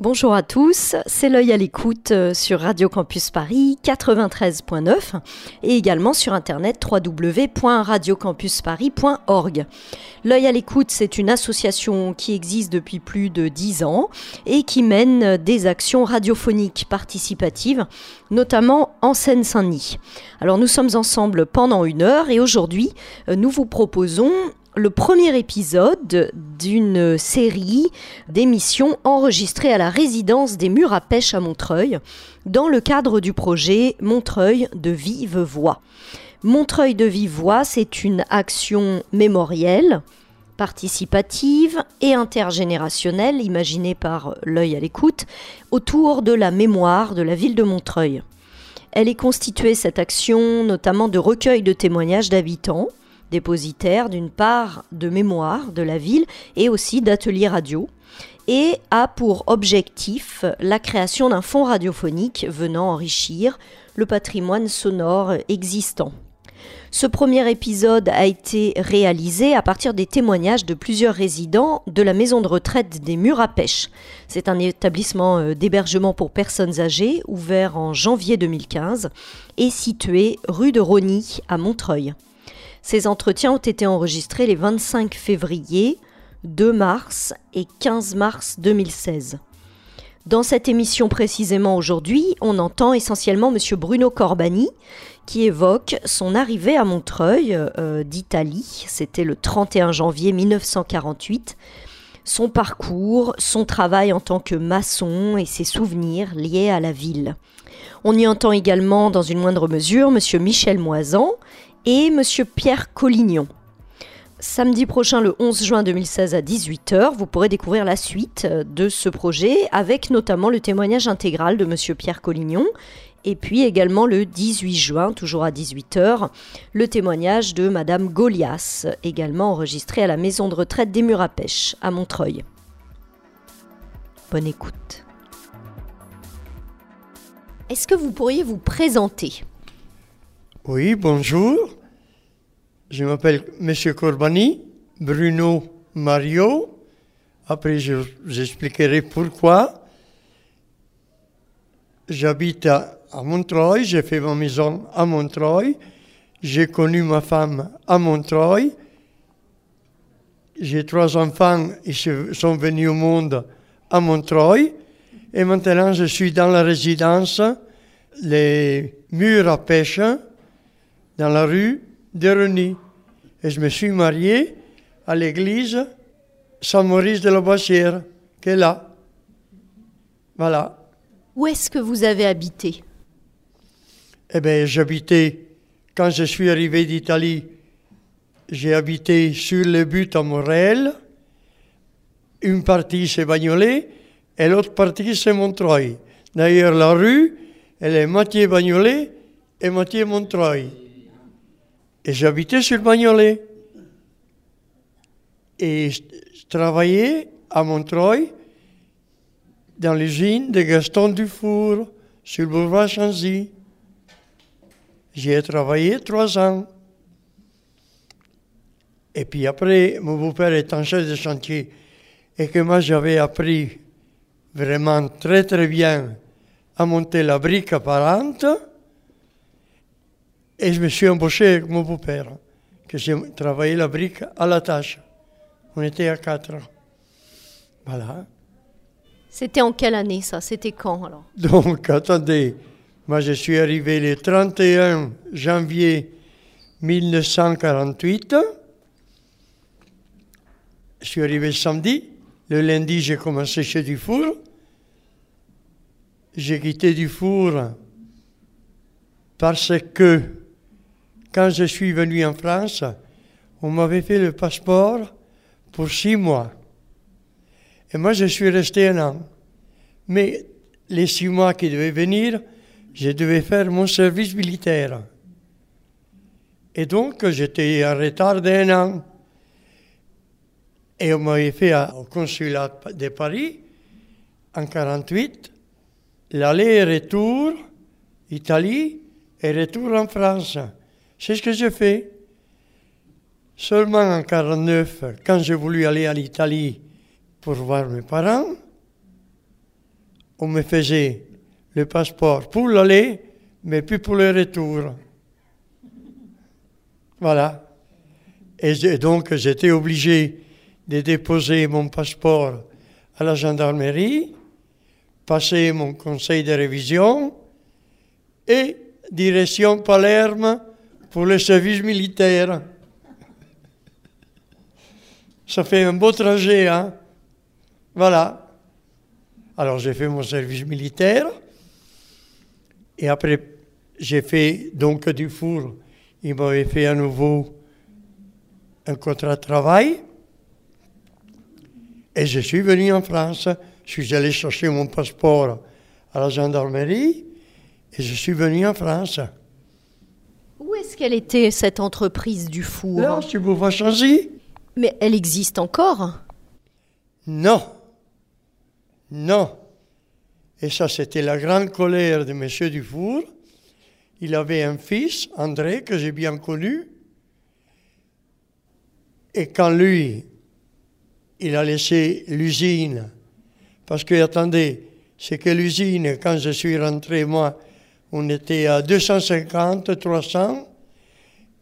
Bonjour à tous, c'est l'œil à l'écoute euh, sur Radio Campus Paris 93.9 et également sur internet www.radiocampusparis.org. L'œil à l'écoute, c'est une association qui existe depuis plus de 10 ans et qui mène des actions radiophoniques participatives, notamment en Seine-Saint-Denis. Alors nous sommes ensemble pendant une heure et aujourd'hui euh, nous vous proposons le premier épisode d'une série d'émissions enregistrées à la résidence des Murs à Pêche à Montreuil dans le cadre du projet Montreuil de vive voix. Montreuil de vive voix, c'est une action mémorielle, participative et intergénérationnelle imaginée par l'œil à l'écoute autour de la mémoire de la ville de Montreuil. Elle est constituée, cette action, notamment de recueils de témoignages d'habitants, dépositaire d'une part de mémoire de la ville et aussi d'ateliers radio et a pour objectif la création d'un fonds radiophonique venant enrichir le patrimoine sonore existant. Ce premier épisode a été réalisé à partir des témoignages de plusieurs résidents de la maison de retraite des Murs à Pêche. C'est un établissement euh, d'hébergement pour personnes âgées ouvert en janvier 2015 et situé rue de Rony à Montreuil. Ces entretiens ont été enregistrés les 25 février, 2 mars et 15 mars 2016. Dans cette émission précisément aujourd'hui, on entend essentiellement M. Bruno Corbani qui évoque son arrivée à Montreuil euh, d'Italie, c'était le 31 janvier 1948, son parcours, son travail en tant que maçon et ses souvenirs liés à la ville. On y entend également, dans une moindre mesure, M. Michel Moisan et M. Pierre Collignon. Samedi prochain, le 11 juin 2016 à 18h, vous pourrez découvrir la suite euh, de ce projet avec notamment le témoignage intégral de M. Pierre Collignon et puis également le 18 juin, toujours à 18h, le témoignage de Madame Golias, également enregistré à la maison de retraite des Murs à Pêche, à Montreuil. Bonne écoute. Est-ce que vous pourriez vous présenter? Oui, bonjour. Je m'appelle Monsieur Corbani, Bruno Mario. Après, je vous expliquerai pourquoi. J'habite à, Montreuil, j'ai fait ma maison à Montreuil. J'ai connu ma femme à Montreuil. J'ai trois enfants, ils sont venus au monde à Montreuil. Et maintenant, je suis dans la résidence, les murs à pêche, dans la rue de Reny. Et je me suis marié à l'église Saint-Maurice de la Boissière, qui est là. Voilà. Où est-ce que vous avez habité? Eh bien, j'habitais, quand je suis arrivé d'Italie, j'ai habité sur le but à Montréal. Une partie c'est Bagnolet et l'autre partie c'est Montreuil. D'ailleurs, la rue, elle est moitié Bagnolet et moitié Montreuil. Et j'habitais sur Bagnolet. Et je, travaillais à Montreuil dans l'usine de Gaston Dufour, sur le boulevard Chanzy. J'y ai travaillé trois ans. Et puis après, mon beau-père étant chef de chantier et que moi j'avais appris vraiment très très bien à monter la brique apparente, et je me suis embauché avec mon beau-père, que j'ai travaillé la brique à la tâche. On était à quatre. Voilà. C'était en quelle année ça? C'était quand alors? Donc, attendez, moi je suis arrivé le 31 janvier 1948 je suis arrivé samedi. Le lundi, j'ai commencé chez Dufour. J'ai quitté Dufour parce que quand je suis venu en France, on m'avait fait le passeport pour six mois. Et moi, je suis resté un an. Mais les six mois qui devaient venir, je devais faire mon service militaire. Et donc, j'étais en retard d'un an. Et on m'avait fait au consulat de Paris, en 48, l'aller et retour, Italie, et retour en France. C'est ce que j'ai fait. Seulement en 49, quand j'ai voulu aller en Italie pour voir mes parents, on me faisait le passeport pour l'aller, mais plus pour le retour. Voilà. Et donc j'étais obligé de déposer mon passeport à la gendarmerie, passer mon conseil de révision et direction Palerme pour le service militaire. Ça fait un beau trajet, hein Voilà. Alors j'ai fait mon service militaire et après j'ai fait donc du four. Il m'avait fait à nouveau un contrat de travail et je suis venu en France. Je suis allé chercher mon passeport à la gendarmerie et je suis venu en France. Qu'elle était, cette entreprise du four Là, tu vois changer. Mais elle existe encore? Non. Non. Et ça, c'était la grande colère de M. Dufour. Il avait un fils, André, que j'ai bien connu. Et quand lui, il a laissé l'usine, parce que, attendez, c'est que l'usine, quand je suis rentré, moi, on était à 250, 300,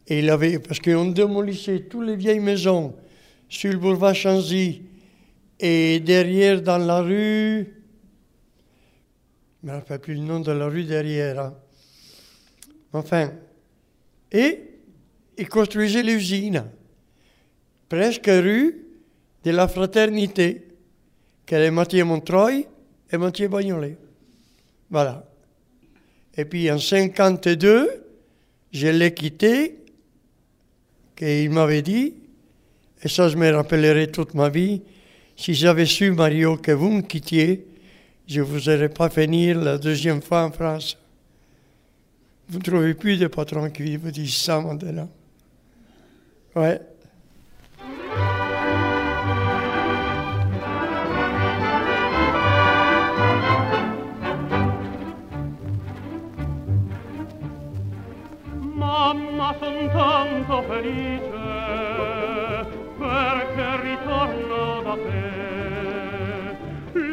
et il avait, parce qu'on démolissait toutes les vieilles maisons sur le boulevard Chanzy et derrière dans la rue, je ne me rappelle plus le nom de la rue derrière. Hein. Enfin, et il construisait l'usine, presque rue de la Fraternité, qu'elle est moitié Montreuil et moitié Bagnolet. Voilà. Et puis en 52, je l'ai quitté, qu'il m'avait dit, et ça je me rappellerai toute ma vie, si j'avais su, Mario, que vous me quittiez, je ne vous aurais pas venir la deuxième fois en France. Vous ne trouvez plus de patron qui vous disent ça maintenant. Ouais. ma son tanto felice perché ritorno da te.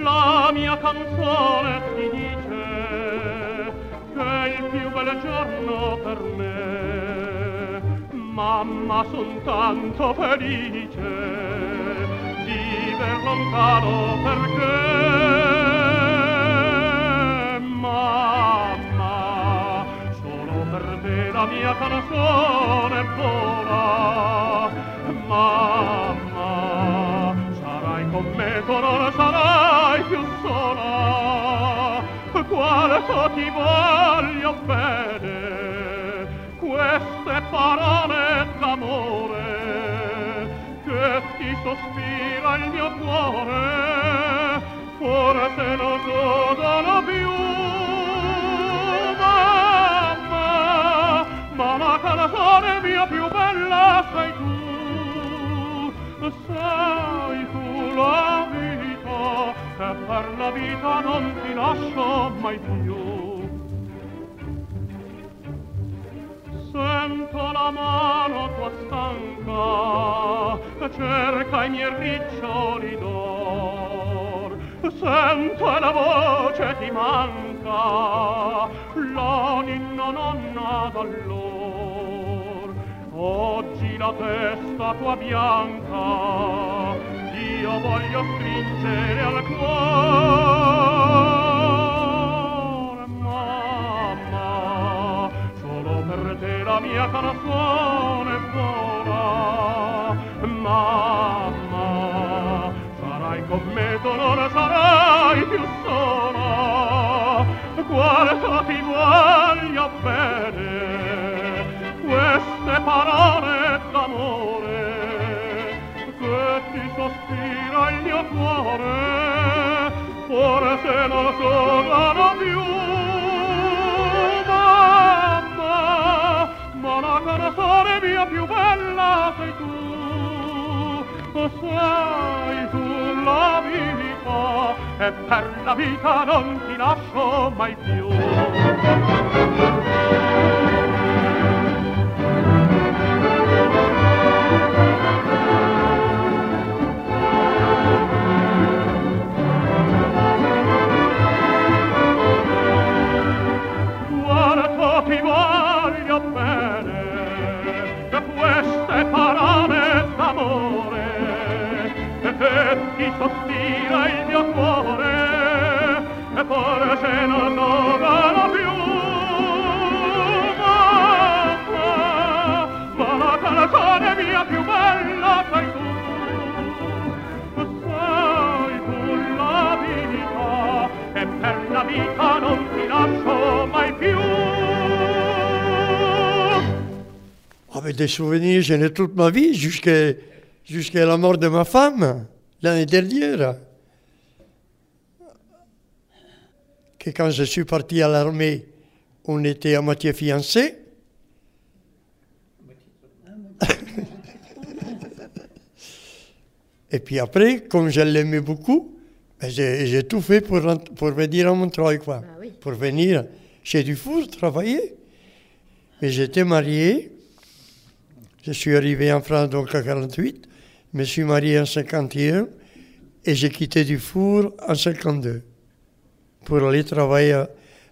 La mia canzone ti dice che il più bel giorno per me. Mamma son tanto felice di ver lontano perché mamma la mia canzone vola. Mamma sarai con me con sarai più sola. Quanto ti voglio bene queste parole d'amore che ti sospira il mio cuore. Forse non sono più amar la vita non ti lascio mai più. Sento la mano tua stanca cerca i miei riccioli d'or. Sento la voce ti manca l'anima non ha d'allor oggi la testa tua bianca io voglio stringere al cuore. Mamma solo per te la mia canzone buona mamma sarai con me tu non sarai più sola. Quanto ti voglio bene queste parole d'amore gira il mio cuore, forse non sono più mamma, ma la canzone mia più bella sei tu, sei tu la vita e per la vita non ti lascio mai più. Voglio bene e queste parole d'amore e ti sospira il mio cuore e forse non dovano più. Mamma ma la canzone mia più bella sei tu sei tu la vita e per la vita non ti lascio mai più Des souvenirs, j'en ai toute ma vie, jusqu'à la mort de ma femme, l'année dernière. Que quand je suis parti à l'armée, on était à moitié fiancés. Et puis après, comme je l'aimais beaucoup, ben j'ai tout fait pour, pour venir à Montreuil, quoi. Pour venir chez Dufour travailler. Mais j'étais marié. Je suis arrivé en France donc en 48. Je me suis marié en 51 et j'ai quitté Dufour en 52 pour aller travailler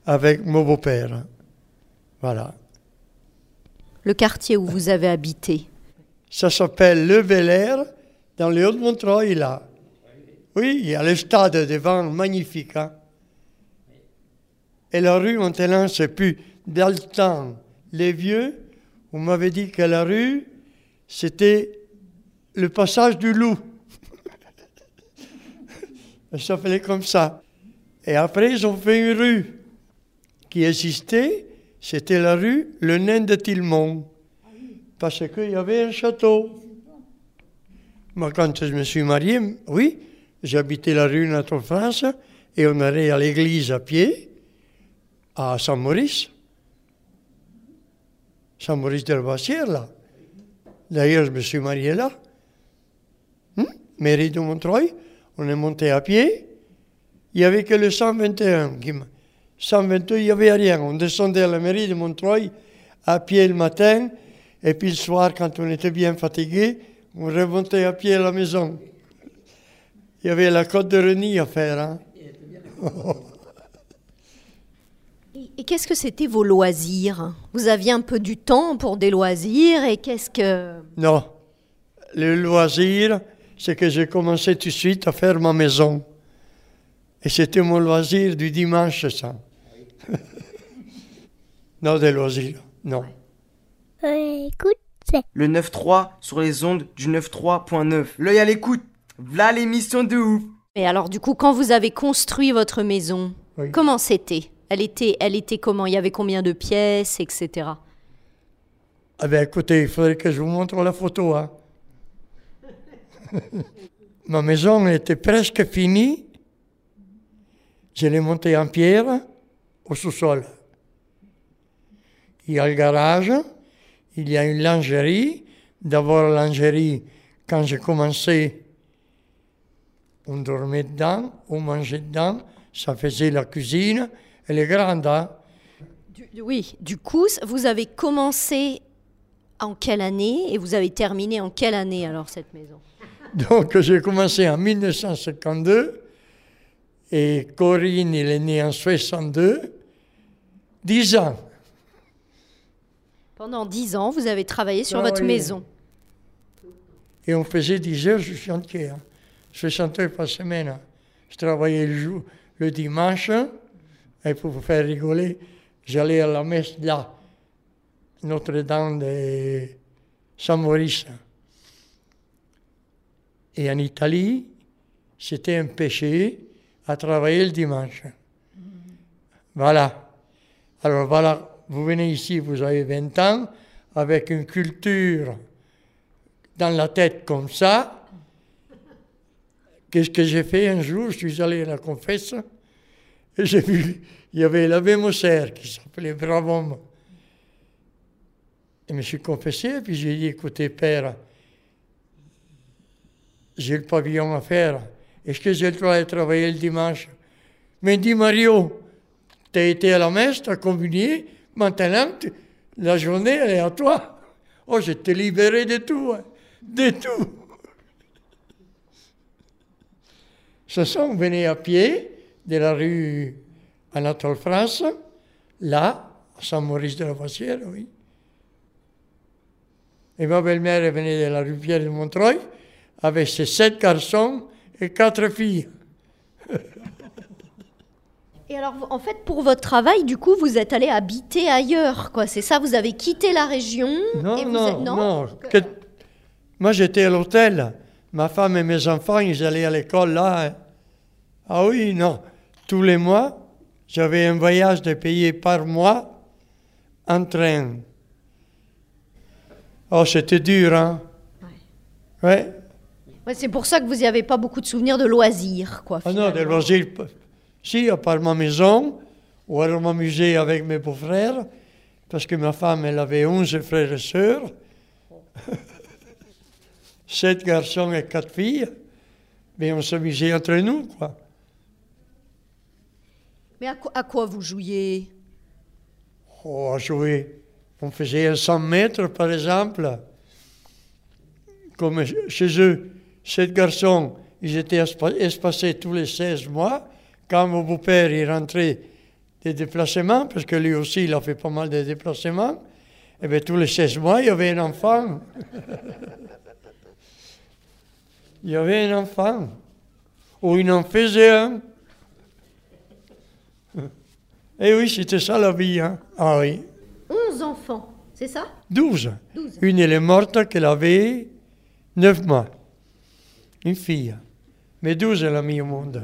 avec mon beau-père. Voilà. Le quartier où vous avez habité. Ça s'appelle Le Bel Air, dans le Haut-de-Montreuil, là. Oui, il y a le stade devant, magnifique. hein. Et la rue, maintenant, c'est plus dans le temps. Les vieux, on m'avait dit que la rue, c'était le passage du loup. Ça s'appelait comme ça. Et après, ils ont fait une rue qui existait, c'était la rue Le Nain de Tillemont parce qu'il y avait un château. Moi, quand je me suis marié, oui, j'habitais la rue Notre-France et on allait à l'église à pied à Saint-Maurice. Saint-Maurice de la Bassière, là. D'ailleurs, je me suis marié là. Hum, Mairie de Montreuil, on est monté à pied. Il n'y avait que le 121. qui m'a- 122, il n'y avait rien. On descendait à la mairie de Montreuil à pied le matin, et puis le soir, quand on était bien fatigué, on remontait à pied à la maison. Il y avait la côte de Reny à faire. Hein? Et, qu'est-ce que c'était vos loisirs? Vous aviez un peu du temps pour des loisirs et qu'est-ce que... non, le loisir, c'est que j'ai commencé tout de suite à faire ma maison. Et c'était mon loisir du dimanche, ça. non, des loisirs, non. Écoute, c'est. Le 9-3 sur les ondes du 9-3.9. L'œil à l'écoute. V'là l'émission de ouf. Et alors du coup, quand vous avez construit votre maison, Oui. comment c'était? Elle était, elle était comment? Il y avait combien de pièces, etc. Ah ben écoutez, il faudrait que je vous montre la photo. Hein. Ma maison était presque finie. Je l'ai montée en pierre au sous-sol. Il y a le garage, il y a une lingerie. D'abord, la lingerie, quand j'ai commencé, on dormait dedans, on mangeait dedans, ça faisait la cuisine. Elle est grande, hein. Du- oui, du coup, vous avez commencé en quelle année et vous avez terminé en quelle année alors cette maison? Donc j'ai commencé en 1952 et Corinne, il est né en 62. Dix ans. Pendant dix ans, vous avez travaillé sur Ah votre maison. Et on faisait 10 heures de chantier. Hein. 60 heures par semaine. Je travaillais le, jour, le dimanche. Et pour vous faire rigoler, j'allais à la messe là, Notre-Dame de Saint-Maurice. Et en Italie, c'était un péché à travailler le dimanche. Voilà. Alors voilà, vous venez ici, vous avez 20 ans, avec une culture dans la tête comme ça. Qu'est-ce que j'ai fait un jour? Je suis allé à la confesse et j'ai vu, il y avait l'abbé Mosser qui s'appelait Bravon. Et je me suis confessé, puis j'ai dit, écoutez, père, j'ai le pavillon à faire. Est-ce que j'ai le droit de travailler le dimanche? Mais dit Mario, tu as été à la messe, tu as communié, maintenant la journée elle est à toi. Oh, je t'ai libéré de tout, hein, de tout. Ce sont venus à pied de la rue Anatole France, là, à Saint-Maurice de la Voissière, oui. Et ma belle-mère venait de la rue Pierre de Montreuil avec ses sept garçons et quatre filles. Et alors, en fait, pour votre travail, du coup, vous êtes allé habiter ailleurs, quoi. C'est ça, vous avez quitté la région Non, et vous non, êtes- non. Que- Moi, j'étais à l'hôtel. Ma femme et mes enfants, ils allaient à l'école là. hein. Ah oui, non. Tous les mois, j'avais un voyage de payer par mois en train. Oh, c'était dur, hein? Ouais. Ouais, c'est pour ça que vous n'y avez pas beaucoup de souvenirs de loisirs, quoi. Ah non, des finalement. loisirs. Si, à part ma maison, ou alors m'amuser avec mes beaux-frères, parce que ma femme, elle avait 11 frères et sœurs, sept garçons et quatre filles, mais on s'amusait entre nous, quoi. Mais à quoi, vous jouiez? Oh, jouer. On faisait un 100 mètres, par exemple. Comme chez eux, sept garçons, ils étaient espa- espacés tous les 16 mois. Quand mon beau-père est rentré des déplacements, parce que lui aussi, il a fait pas mal de déplacements, et bien tous les 16 mois, il y avait un enfant. il y avait un enfant. Ou il en faisait un. Eh oui, c'était ça la vie. Hein? Ah oui. 11 enfants, c'est ça? 12. Douze. Une, elle est morte qu'elle avait 9 mois. Une fille. Mais 12, elle a mis au monde.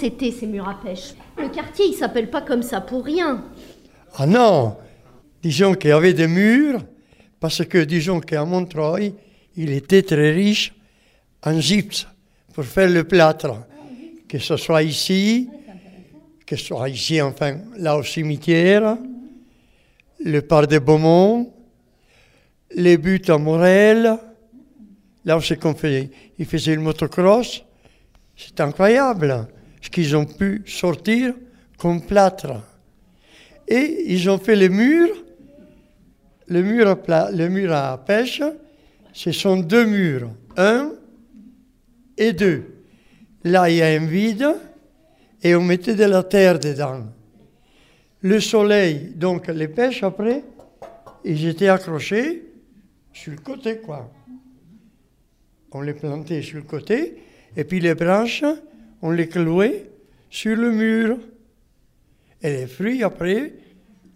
C'était ces murs à pêche. Le quartier, il s'appelle pas comme ça pour rien. Ah non Disons qu'il y avait des murs, parce que disons qu'à Montreuil, il était très riche en gypse pour faire le plâtre. Que ce soit ici, que ce soit ici, enfin, là au cimetière, le parc de Beaumont, les buts à Morel, là où c'est qu'on faisait. Ils faisaient le motocross. C'est incroyable qu'ils ont pu sortir comme plâtre. Et ils ont fait les murs. Le mur à, pla- le mur à pêche, ce sont deux murs, un et deux. Là, il y a un vide et on mettait de la terre dedans. Le soleil, donc les pêches après, ils étaient accrochés sur le côté, quoi. On les plantait sur le côté et puis les branches, on les clouait sur le mur. Et les fruits, après,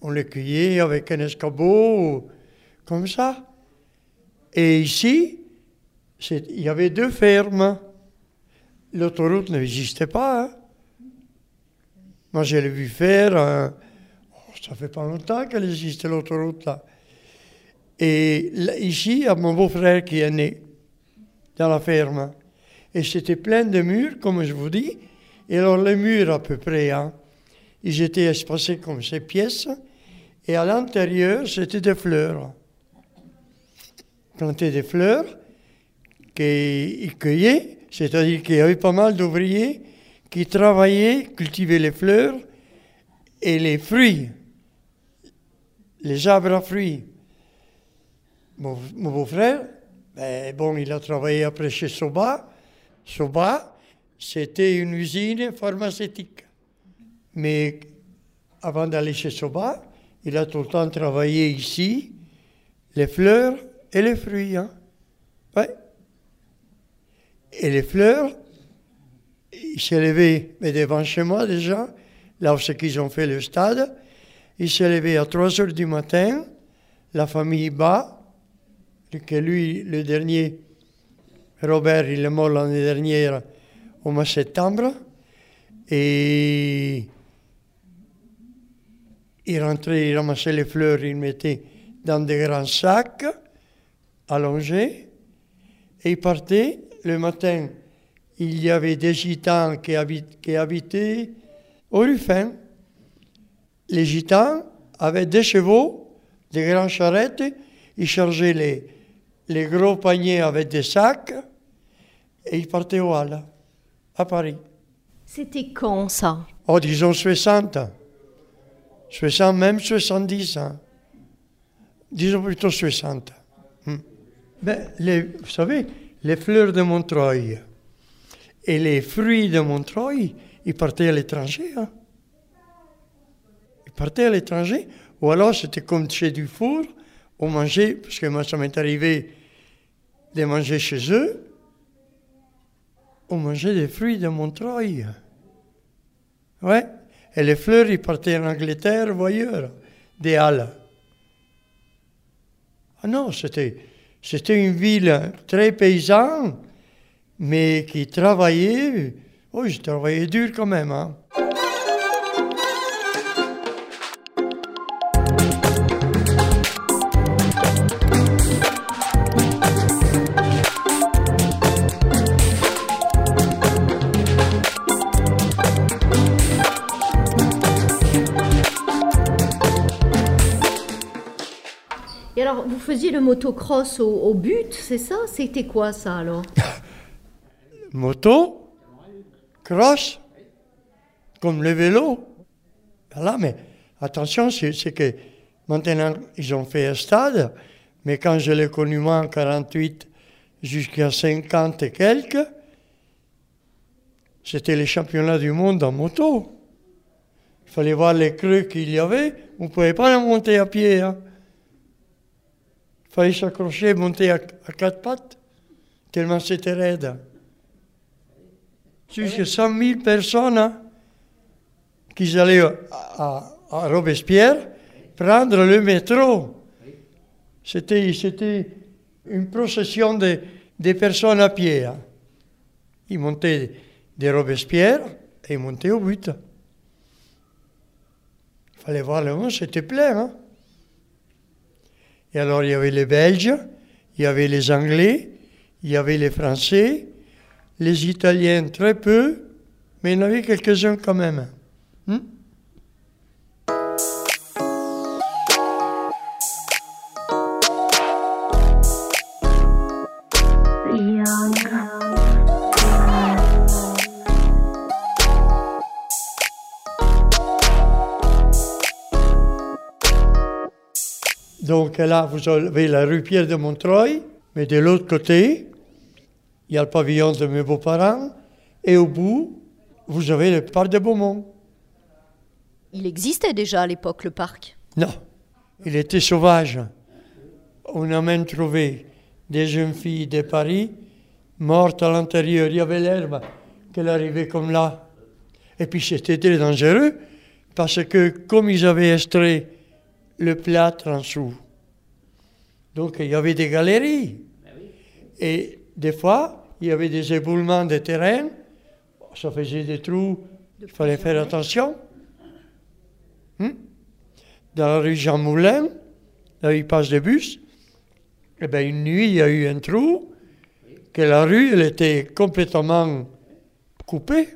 on les cueillait avec un escabeau, comme ça. Et ici, il y avait deux fermes. L'autoroute n'existait pas. hein. Moi, je l'ai vu faire. oh, ça fait pas longtemps qu'elle existe, l'autoroute, là. Et ici, il y a mon beau-frère qui est né dans la ferme. Et c'était plein de murs, comme je vous dis. Et alors, les murs, à peu près, hein, ils étaient espacés comme ces pièces. Et à l'intérieur, c'était des fleurs. Plantaient des fleurs qu'ils cueillaient, c'est-à-dire qu'il y avait pas mal d'ouvriers qui travaillaient, cultivaient les fleurs et les fruits, les arbres à fruits. Mon, mon beau-frère, ben, bon, il a travaillé après chez Soba. Soba, c'était une usine pharmaceutique. Mais avant d'aller chez Soba, il a tout le temps travaillé ici, les fleurs et les fruits. Hein. Ouais. Et les fleurs, il s'est levé, mais devant chez moi déjà, là où c'est qu'ils ont fait le stade, il s'est levé à 3 heures du matin, la famille bas, que lui, le dernier, Robert, il est mort l'année dernière au mois de septembre, et il rentrait, il ramassait les fleurs, il mettait dans des grands sacs allongés, et il partait. Le matin, il y avait des gitans qui, habit- qui habitaient au Ruffin. Les gitans avaient des chevaux, des grandes charrettes, ils chargeaient les gros paniers avec des sacs, et ils partaient au Halles, à Paris. C'était quand ça? Oh, disons 60. 60, même 70. hein. Disons plutôt 60. Hmm. Ben, les- vous savez, les fleurs de Montreuil, Et les fruits de Montreuil, ils partaient à l'étranger. Hein. Ils partaient à l'étranger. Ou alors c'était comme chez Dufour, on mangeait, parce que moi ça m'est arrivé de manger chez eux, on mangeait des fruits de Montreuil. Ouais. Et les fleurs, ils partaient en Angleterre ou ailleurs, des Halles. Ah non, c'était, c'était une ville très paysanne, mais qui travaillait. Oh, je travaillais dur quand même. Hein. Le motocross au, but, c'est ça? C'était quoi ça alors? Moto, cross, comme le vélo. Voilà, mais attention, c'est que maintenant, ils ont fait un stade, mais quand je l'ai connu moi en 48 jusqu'à 50 et quelques, c'était les championnats du monde en moto. Il fallait voir les creux qu'il y avait. On ne pouvait pas la monter à pied. hein. Fallait s'accrocher, monter à, quatre pattes, tellement c'était raide. Jusqu'à 100 000 personnes hein, qui allaient à, Robespierre prendre le métro. C'était, c'était une procession de, des personnes à pied. hein. Ils montaient de Robespierre et ils montaient au but. Il fallait voir le monde, c'était plein. hein. Et alors il y avait les Belges, il y avait les Anglais, il y avait les Français, les Italiens très peu, mais il y en avait quelques-uns quand même. Donc là, vous avez la rue Pierre de Montreuil, mais de l'autre côté, il y a le pavillon de mes beaux-parents, et au bout, vous avez le parc de Beaumont. Il existait déjà à l'époque le parc? Non, il était sauvage. On a même trouvé des jeunes filles de Paris mortes à l'intérieur. Il y avait l'herbe qu'elle arrivait comme là. Et puis c'était très dangereux parce que comme ils avaient extrait le plâtre en dessous, donc il y avait des galeries. Et des fois, il y avait des éboulements de terrain. Ça faisait des trous. Il fallait faire attention. Hmm? Dans la rue Jean Moulin, là où il passe des bus, eh bien, une nuit, il y a eu un trou, que la rue, elle était complètement coupée.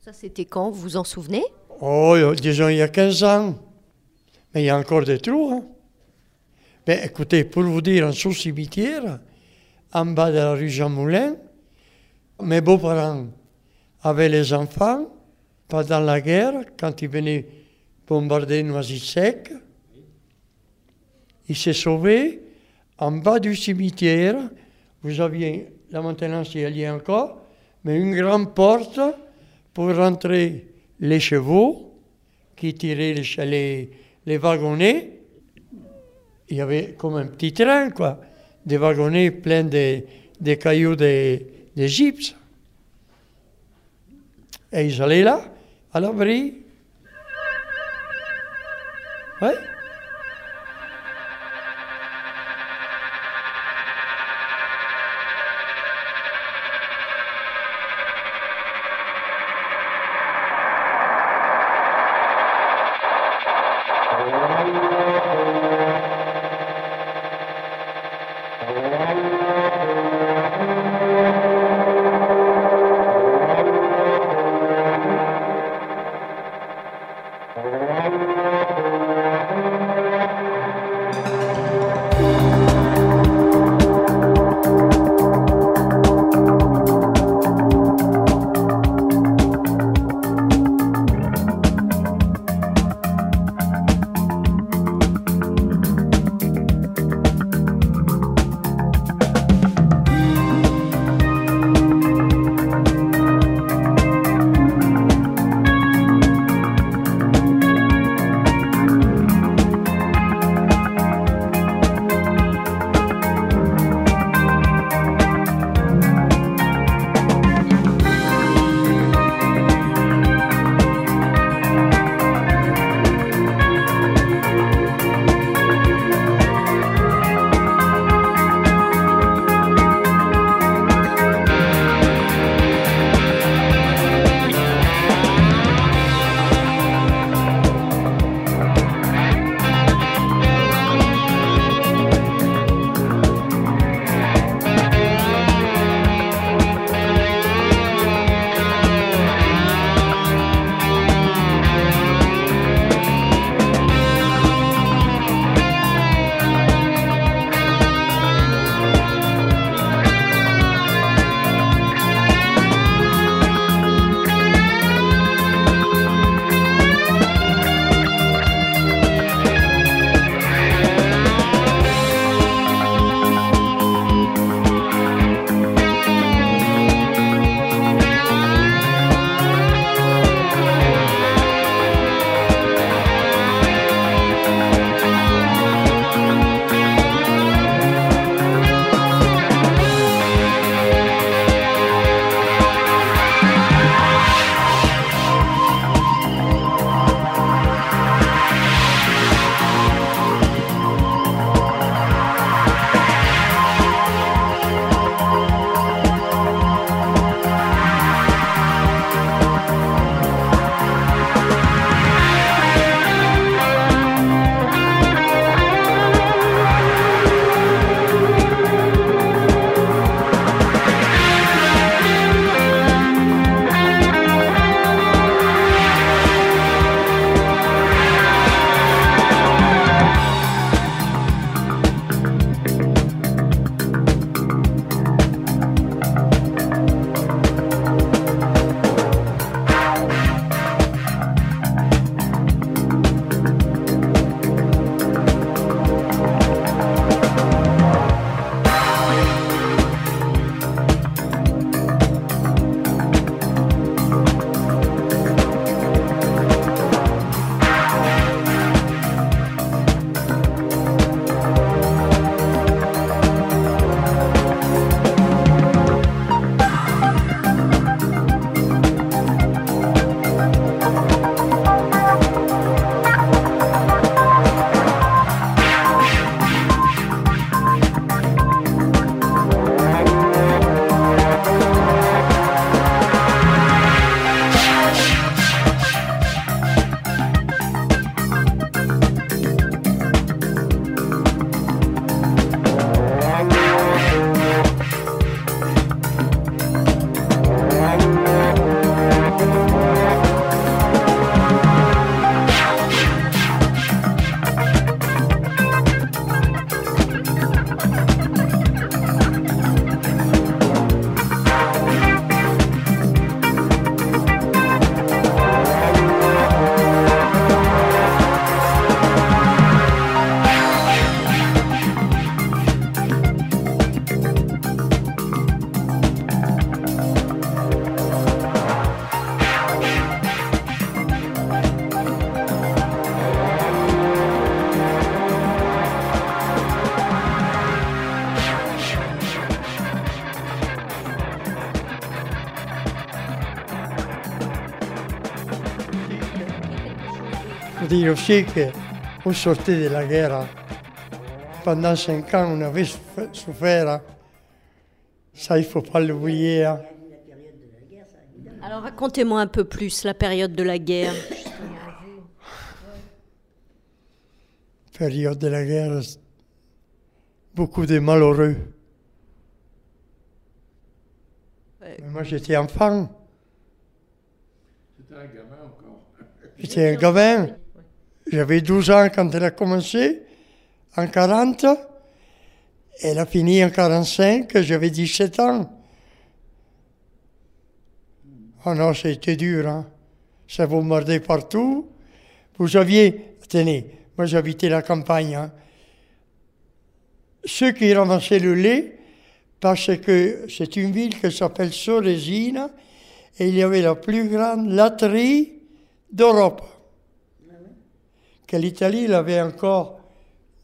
Ça, c'était quand? Vous vous en souvenez? Oh, disons, il y a 15 ans. Mais il y a encore des trous. Hein. Ben, écoutez, pour vous dire, en sous-cimetière, en bas de la rue Jean Moulin, mes beaux-parents avaient les enfants pendant la guerre, quand ils venaient bombarder Noisy-Sec. Ils s'est sauvés en bas du cimetière. Vous aviez, là maintenant, il y a encore, mais une grande porte pour rentrer les chevaux qui tiraient les, les, les wagonnets. Il y avait comme un petit train, quoi. Des wagonnets pleins de, cailloux de, de gypse. Et ils allaient là, à l'abri. Aussi qu'on sortait de la guerre. Pendant cinq ans, on avait souff- souffert. Ça, il ne faut pas l'oublier. Alors racontez-moi un peu plus la période de la guerre. Période de la guerre, beaucoup de malheureux. Ouais. Mais moi, j'étais enfant. C'était un gamin encore. J'étais un gamin. J'avais 12 ans quand elle a commencé, en 40. Elle a fini en 45, j'avais 17 ans. Oh non, c'était dur, hein. Ça vous partout. Vous aviez, tenez, moi j'habitais la campagne, hein. Ceux qui ramassaient le lait, parce que c'est une ville qui s'appelle Sorésine, et il y avait la plus grande laterie d'Europe. Que l'Italie avait encore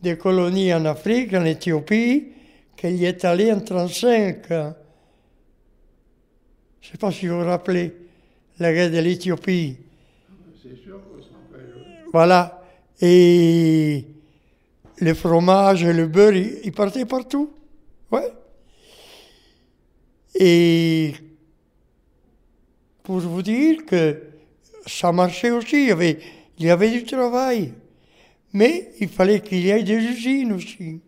des colonies en Afrique, en Éthiopie, qu'elle y est allée en 1935. Je ne sais pas si vous vous rappelez la guerre de l'Éthiopie. C'est sûr qu'on s'en rappelle. Voilà. Et le fromage et le beurre, ils ils partaient partout. Ouais. Et pour vous dire que ça marchait aussi, il y avait, il y avait du travail. Mais il fallait qu'il y ait des usines aussi.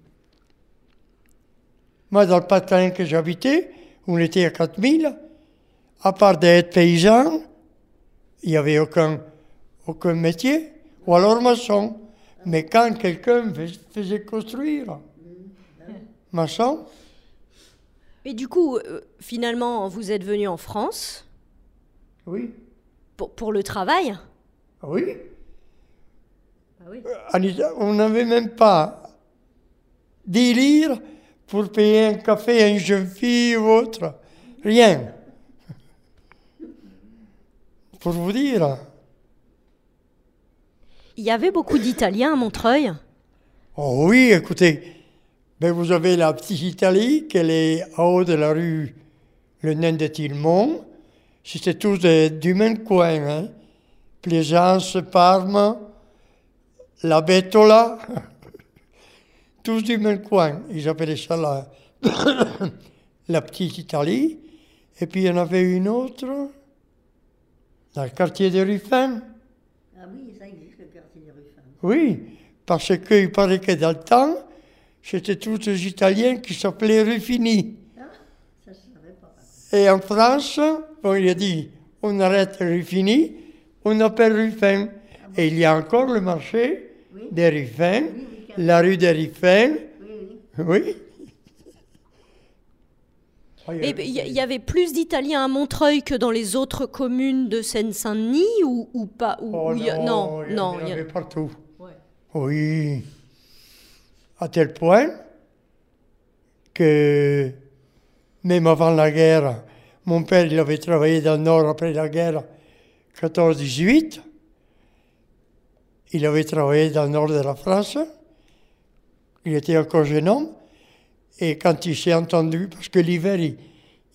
Moi, dans le patin que j'habitais, on était à 4000, à part d'être paysan, il n'y avait aucun, aucun métier, ou alors maçon. Mais quand quelqu'un fais- faisait construire, maçon, Et du coup, euh, finalement, vous êtes venu en France oui, pour, pour le travail? Oui, Ah oui. on n'avait même pas 10 livres pour payer un café à une jeune fille ou autre. Rien. Pour vous dire. Il y avait beaucoup d'Italiens à Montreuil Oh oui, écoutez, ben vous avez la petite Italie, qu'elle est en haut de la rue Le Nain de Tillemont. C'était tous de- du même coin. Hein. Plaisance, Parme, la Bettola, tous du même coin. Ils appelaient ça la, la petite Italie. Et puis il y en avait une autre dans le quartier de Ruffin. Ah oui, ça existe, le quartier des Ruffins. Oui, parce qu'il paraît que dans le temps, c'était tous les Italiens qui s'appelaient Ruffini. Ah, ça je savais pas. Et en France, on il a dit, on arrête Ruffini, on appelle Ruffin. Et il y a encore le marché des Ruffins, la rue des Ruffins. Oui. Il y Mais il y, avait plus d'Italiens à Montreuil que dans les autres communes de Seine-Saint-Denis ou, ou pas ou- Oh ou il y a- non, il y non, en il y a- avait partout. Ouais. Oui. À tel point que même avant la guerre, mon père il avait travaillé dans le Nord après la guerre 14-18. Il avait travaillé dans le nord de la France. Il était encore jeune homme. Et quand il s'est entendu, parce que l'hiver,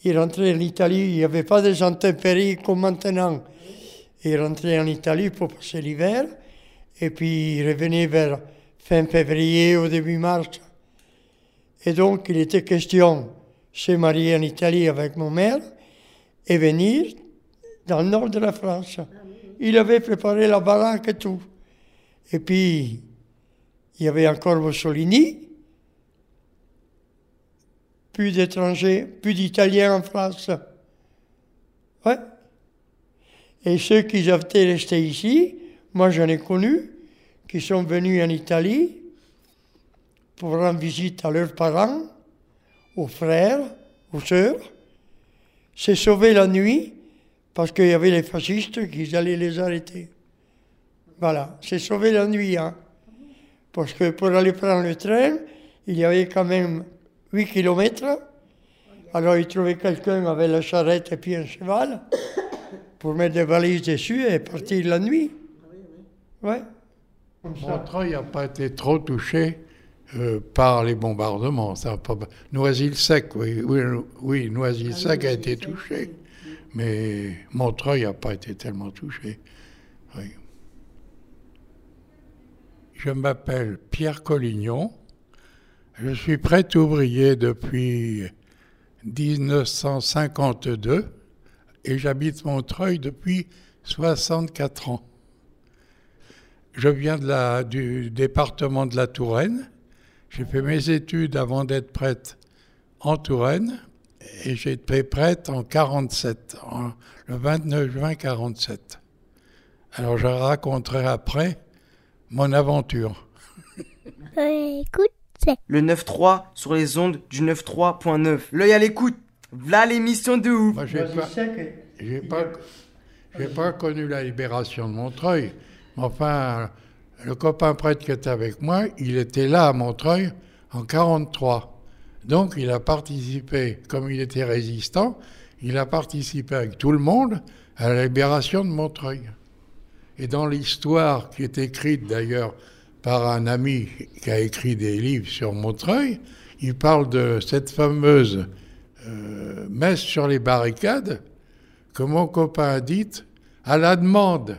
il, rentrait en Italie, il n'y avait pas des intempéries comme maintenant. Il rentrait en Italie pour passer l'hiver. Et puis il revenait vers fin février ou début mars. Et donc il était question de se marier en Italie avec mon mère et venir dans le nord de la France. Il avait préparé la baraque et tout. Et puis il y avait encore Mussolini. Plus d'étrangers, plus d'Italiens en France. Ouais. Et ceux qui étaient restés ici, moi j'en ai connu, qui sont venus en Italie pour rendre visite à leurs parents, aux frères, aux sœurs, s'est sauvé la nuit parce qu'il y avait les fascistes qui allaient les arrêter. Voilà, c'est sauvé la nuit. Hein. Parce que pour aller prendre le train, il y avait quand même 8 kilomètres. Alors il trouvait quelqu'un avec la charrette et puis un cheval pour mettre des valises dessus et partir la nuit. Ouais. Montreuil n'a pas été trop touché euh, par les bombardements. Ça a pas... Noisy-le-Sec, oui, oui, oui Noisy-le-Sec a été touché, mais Montreuil n'a pas été tellement touché. Je m'appelle Pierre Collignon. Je suis prêtre ouvrier depuis 1952 et j'habite Montreuil depuis 64 ans. Je viens du département de la Touraine. J'ai fait mes études avant d'être prêtre en Touraine et j'ai été prêtre en 47, en- le 29 juin 47. Alors je raconterai après mon aventure. Écoute, c'est. Le 9-3 sur les ondes du 9-3.9. L'œil à l'écoute. V'là l'émission de ouf. Moi, j'ai pas, j'ai pas, j'ai pas connu la libération de Montreuil. Mais enfin, le copain prêtre qui était avec moi, il était là à Montreuil en 43. Donc, il a participé, comme il était résistant, il a participé avec tout le monde à la libération de Montreuil. Et dans l'histoire qui est écrite d'ailleurs par un ami qui a écrit des livres sur Montreuil, il parle de cette fameuse euh, messe sur les barricades que mon copain a dite à la demande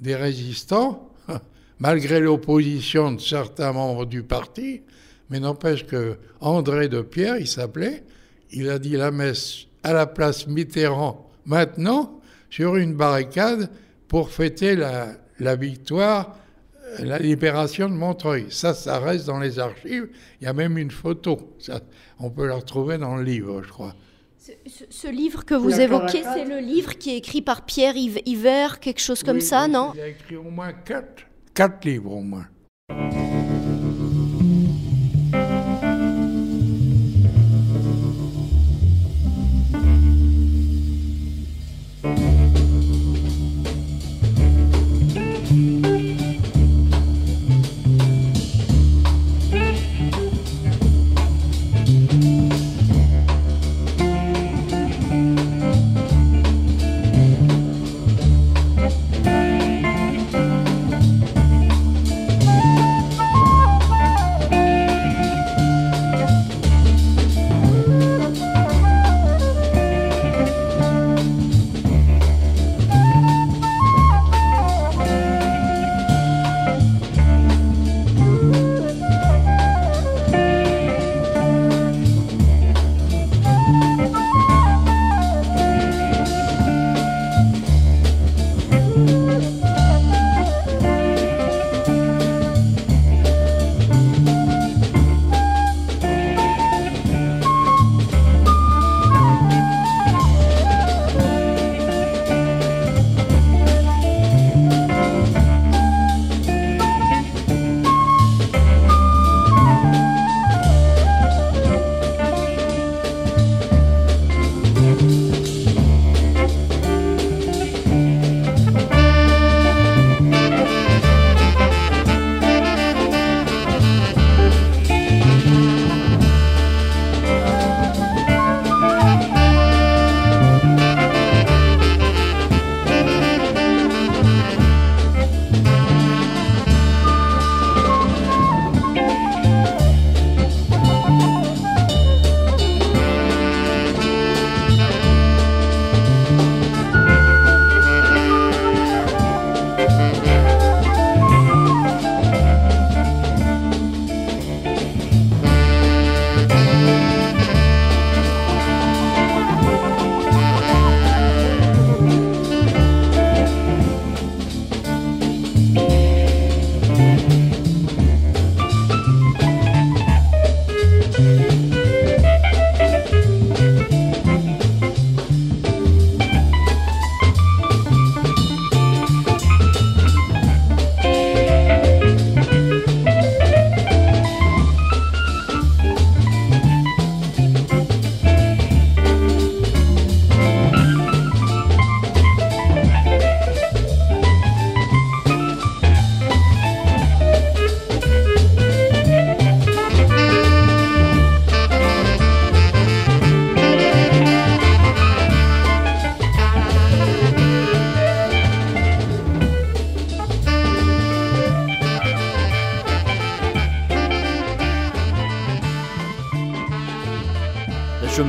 des résistants, malgré l'opposition de certains membres du parti, mais n'empêche que André de Pierre, il s'appelait, il a dit la messe à la place Mitterrand maintenant sur une barricade pour fêter la, la victoire, euh, la libération de Montreuil. Ça, ça reste dans les archives. Il y a même une photo. Ça, on peut la retrouver dans le livre, je crois. Ce, ce livre que vous La évoquez, c'est le livre qui est écrit par Pierre Hiv- Hiver, quelque chose comme Oui, ça, non? Il a écrit au moins quatre, quatre livres au moins.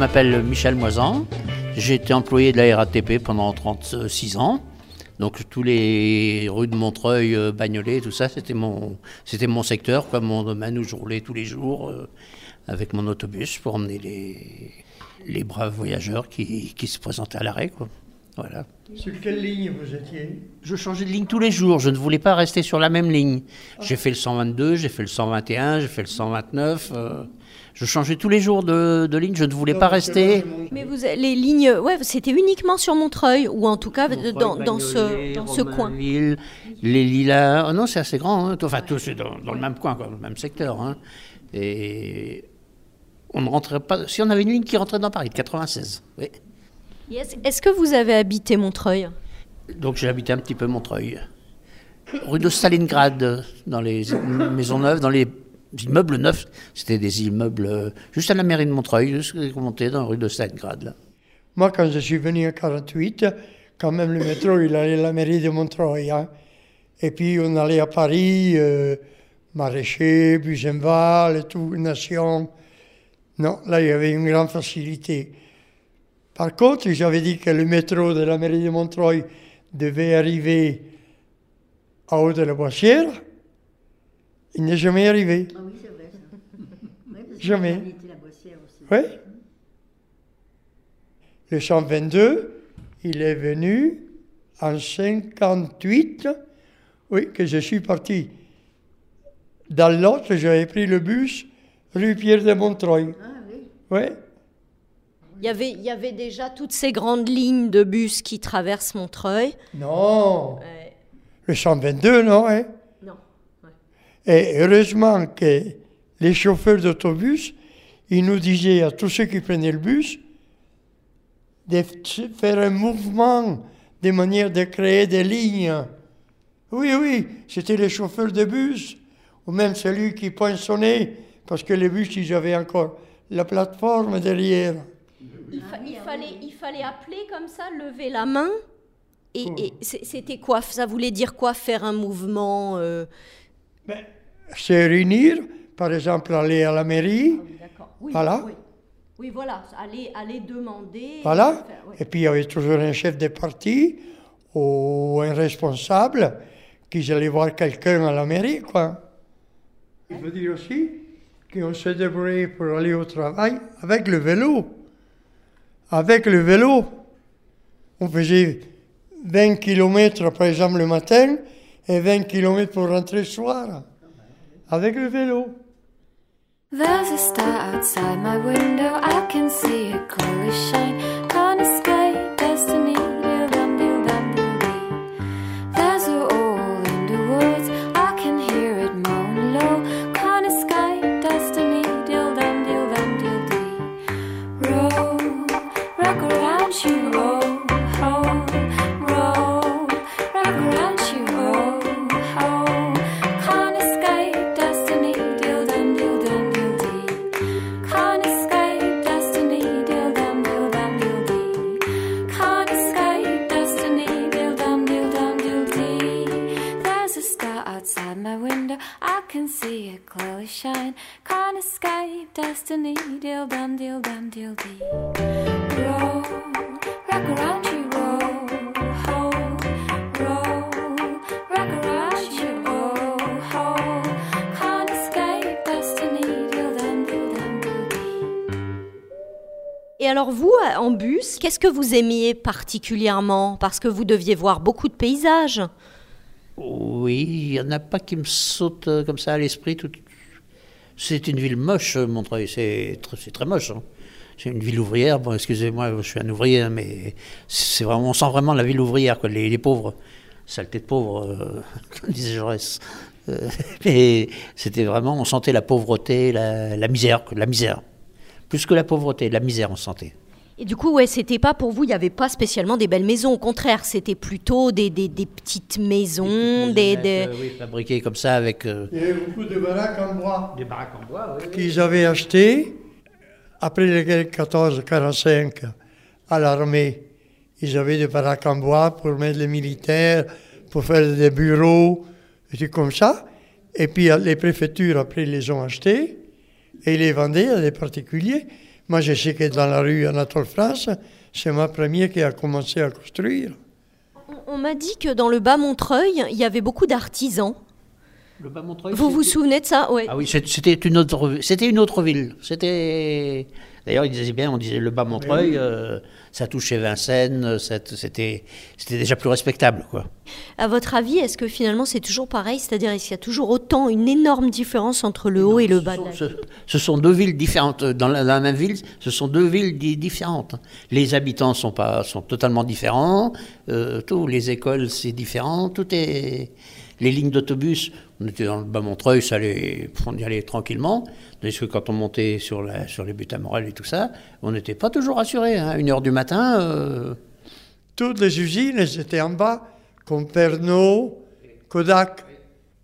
M'appelle Michel Moisan. J'ai été employé de la RATP pendant 36 ans. Donc tous les rues de Montreuil, euh, Bagnolet, tout ça, c'était mon, c'était mon secteur, quoi, mon domaine où je roulais tous les jours euh, avec mon autobus pour emmener les, les braves voyageurs qui, qui se présentaient à l'arrêt. Quoi. Voilà. Sur quelle ligne vous étiez? Je changeais de ligne tous les jours, je ne voulais pas rester sur la même ligne. J'ai fait le 122, j'ai fait le 121, j'ai fait le 129. euh, je changeais tous les jours de, de ligne, je ne voulais pas rester. Mais vous, les lignes, ouais, c'était uniquement sur Montreuil, ou en tout cas dans, dans ce, dans ce coin. Les Lilas. Oh non, c'est assez grand. hein. Enfin, tout c'est dans, dans le même coin, quoi, dans le même secteur. hein. Et on ne rentrait pas. Si on avait une ligne qui rentrait dans Paris, de 96. Oui. Est-ce que vous avez habité Montreuil? Donc j'ai habité un petit peu Montreuil. Rue de Stalingrad, dans les maisons neuves, dans les immeubles neufs. C'était des immeubles euh, juste à la mairie de Montreuil, juste monté dans la rue de Stalingrad. Moi, quand je suis venu en 48, quand même le métro, il allait à la mairie de Montreuil. hein. Et puis on allait à Paris, euh, Maraîcher, Buzenval, et tout, Nation. Non, là, il y avait une grande facilité. Par contre, j'avais dit que le métro de la mairie de Montreuil devait arriver à haut de la Boissière. Il n'est jamais arrivé. Ah oui, c'est vrai ça. Oui, parce que Jamais. on était la Boissière aussi. Oui. Le 122, il est venu en 58, oui, que je suis parti. Dans l'autre, j'avais pris le bus rue Pierre de Montreuil. Ah oui. Oui. il y, avait, il y avait déjà toutes ces grandes lignes de bus qui traversent Montreuil. Non. Ouais. Le 122, non, hein? Et heureusement que les chauffeurs d'autobus, ils nous disaient à tous ceux qui prenaient le bus de faire un mouvement de manière de créer des lignes. Oui, oui, c'était les chauffeurs de bus, ou même celui qui poinçonnait, parce que les bus, ils avaient encore la plateforme derrière. Il, fa- il fallait, il fallait appeler comme ça, lever la main. Et, et c'est- c'était quoi Ça voulait dire quoi Faire un mouvement euh, Se réunir, par exemple, aller à la mairie, D'accord. Oui, Voilà. Oui. Oui, voilà. Aller, aller demander. Voilà. faire- ouais. Et puis il y avait toujours un chef de parti ou un responsable qui allait voir quelqu'un à la mairie, quoi. Il faut dire aussi qu'on se débrouillait pour aller au travail avec le vélo. Avec le vélo. On faisait 20 km par exemple le matin et 20 km pour rentrer le soir. Avec le vélo. There's a star outside my window. I can see it clearly shine. Can't escape alors vous, en bus, qu'est-ce que vous aimiez particulièrement? Parce que vous deviez voir beaucoup de paysages. Oui, il n'y en a pas qui me sautent euh, comme ça à l'esprit. C'est une ville moche, euh, Montreuil, c'est tr- c'est très moche. hein. C'est une ville ouvrière, bon, excusez-moi, je suis un ouvrier, hein, mais c'est vraiment, on sent vraiment la ville ouvrière, les, pauvres. Saleté de pauvres, euh, comme disait Jaurès. Euh, mais c'était vraiment, on sentait la pauvreté, la, misère, la misère. Plus que la pauvreté, la misère, on sentait. Et du coup, ouais, c'était pas pour vous, il n'y avait pas spécialement des belles maisons. Au contraire, c'était plutôt des, des, des petites maisons, des... des- Euh, oui, fabriquées comme ça avec. euh, Il y avait beaucoup de baraques en bois. Des baraques en bois, oui. qu'ils avaient acheté après la guerre 14-45 à l'armée. Ils avaient des baraques en bois pour mettre les militaires, pour faire des bureaux, des trucs comme ça. Et puis les préfectures, après, les ont achetés et les vendaient à des particuliers. Moi, je sais que dans la rue Anatole France, c'est ma première qui a commencé à construire. On, On m'a dit que dans le bas Montreuil, il y avait beaucoup d'artisans. Le bas Montreuil. Vous vous souvenez de ça? Ouais. Ah oui, c'était une autre, c'était une autre ville. C'était, d'ailleurs, il disait bien, on disait le bas Montreuil, euh, ça touchait Vincennes, c'était, c'était déjà plus respectable, quoi. À votre avis, est-ce que finalement c'est toujours pareil? C'est-à-dire, est-ce qu'il y a toujours autant une énorme différence entre le haut et le bas de la Ce, ce sont deux villes différentes. Dans la, dans la même ville, ce sont deux villes di- différentes. Les habitants sont pas, sont totalement différents. Euh, tout, les écoles, c'est différent. Tout est. Les lignes d'autobus, on était dans le bas Montreuil, ça allait, on y allait tranquillement. Tandis que quand on montait sur, la, sur les buts à Morel et tout ça, on n'était pas toujours assuré. Hein. Une heure du matin. euh, Toutes les usines, étaient en bas, comme Pernod, Kodak.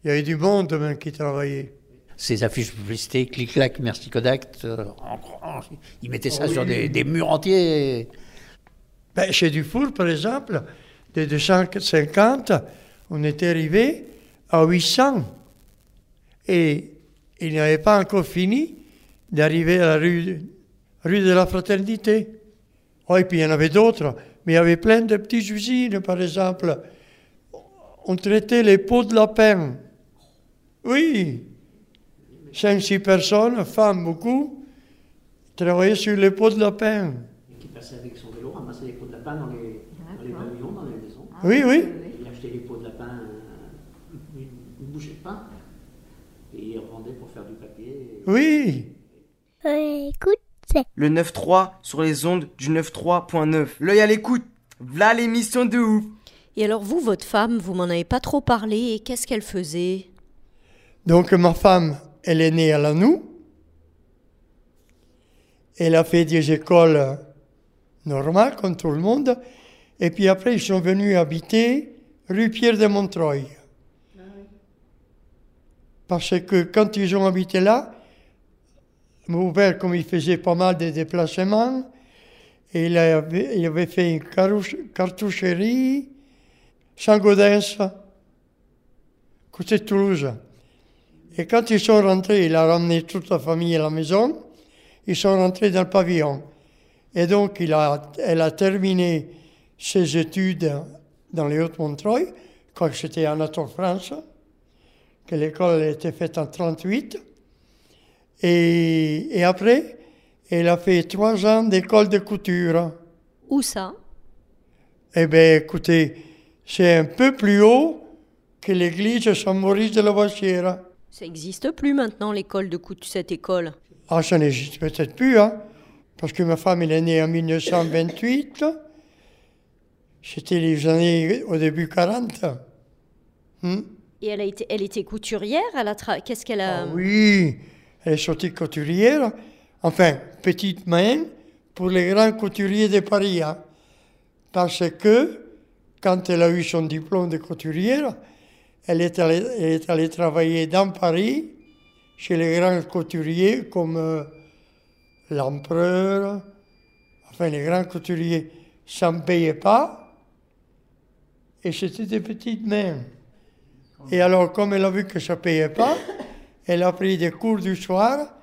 Il y avait du monde même qui travaillait. ces affiches publicité, clic-clac, merci Kodak, euh, ils mettaient ça sur des, des murs entiers. Ben, chez Dufour, par exemple, de 250, on était arrivé à 800. Et il n'avait pas encore fini d'arriver à la rue, rue de la Fraternité. Oh, et puis il y en avait d'autres, mais il y avait plein de petites usines, par exemple. On traitait les pots de lapin. Oui. Cinq, six personnes, femmes beaucoup, travaillaient sur les pots de lapin. Qui passait avec son vélo, ramasser les pots de lapin dans les, dans les pavillons, dans les maisons. Oui, oui. Il achetait les pots de lapin, euh, une, une bouchée de pain, et il revendait pour faire du papier. Oui. Écoute, c'est. Le 9-3 sur les ondes du 9-3.9. L'œil à l'écoute. V'là l'émission de ouf. Et alors vous, votre femme, vous m'en avez pas trop parlé. Et qu'est-ce qu'elle faisait? Donc ma femme, elle est née à Lanou. Elle a fait des écoles normales, comme tout le monde. Et puis après, ils sont venus habiter rue Pierre de Montreuil. Parce que quand ils ont habité là, mon père, comme il faisait pas mal de déplacements, il avait, il avait fait une cartoucherie, Saint-Gaudens, côté de Toulouse. Et quand ils sont rentrés, il a ramené toute la famille à la maison, ils sont rentrés dans le pavillon. Et donc, il a, elle a terminé ses études dans les Hautes-Montreuil, quand c'était à Anatole France, que l'école a été faite en 38. Et, et après, elle a fait trois ans d'école de couture. Où ça? Eh bien, écoutez, c'est un peu plus haut que l'église Saint-Maurice de la Boissière. Ça n'existe plus maintenant, l'école de couture, cette école? Ah, ça n'existe peut-être plus, hein, parce que ma femme, elle est née en 1928. C'était les années au début 40. Hmm? Et elle, a été, elle était couturière elle a tra- Qu'est-ce qu'elle a... Ah Oui, elle est sortie couturière, enfin, petite main pour les grands couturiers de Paris. hein. Parce que, quand elle a eu son diplôme de couturière, elle est allée, elle est allée travailler dans Paris, chez les grands couturiers comme euh, l'empereur, enfin les grands couturiers, ça ne payait pas, et c'était des petites mains. Et alors, comme elle a vu que ça ne payait pas, elle a pris des cours du soir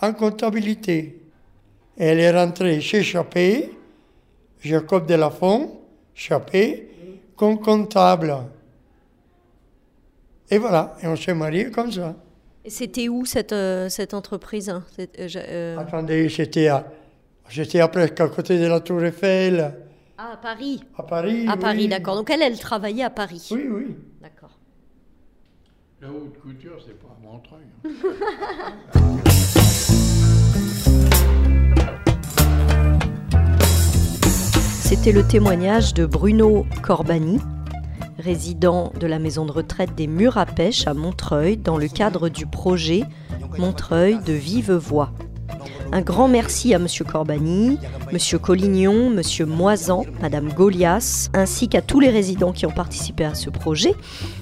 en comptabilité. Et elle est rentrée chez Chappé, Jacob Delafont, Chappé, comme comptable. Et voilà, et on s'est mariés comme ça. Et C'était où cette, euh, cette entreprise hein euh, je- euh, Attendez, j'étais à, j'étais à presque à côté de la Tour Eiffel, Ah, à Paris. à Paris. À oui. Paris, d'accord. Donc elle, elle travaillait à Paris. Oui, oui. D'accord. La haute couture, c'est pas à Montreuil. C'était le témoignage de Bruno Corbani, résident de la maison de retraite des Murs à Pêche à Montreuil, dans le cadre du projet Montreuil de vive voix. Un grand merci à Monsieur Corbani, Monsieur Collignon, Monsieur Moisan, Madame Golias, ainsi qu'à tous les résidents qui ont participé à ce projet.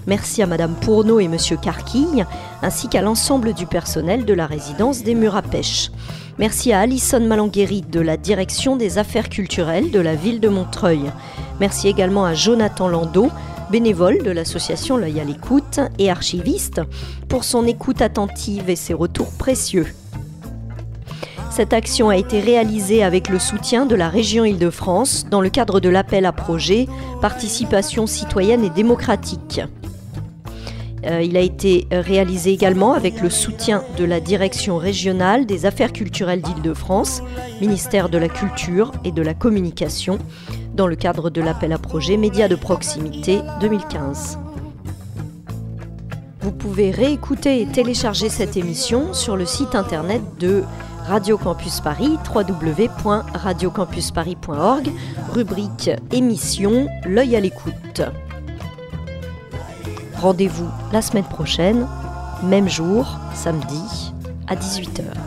Merci à Madame Pourneau et Monsieur Carquille, ainsi qu'à l'ensemble du personnel de la résidence des Murs à Pêche. Merci à Alison Malanguéry de la direction des affaires culturelles de la ville de Montreuil. Merci également à Jonathan Landau, bénévole de l'association L'œil à l'écoute et archiviste, pour son écoute attentive et ses retours précieux. Cette action a été réalisée avec le soutien de la région Île-de-France dans le cadre de l'appel à projet Participation citoyenne et démocratique. Euh, il a été réalisé également avec le soutien de la Direction régionale des affaires culturelles d'Île-de-France, ministère de la Culture et de la Communication, dans le cadre de l'appel à projet Médias de proximité 2015. Vous pouvez réécouter et télécharger cette émission sur le site internet de Radio Campus Paris, www.radiocampusparis.org, rubrique émission L'œil à l'écoute. Rendez-vous la semaine prochaine, même jour, samedi, à 18h.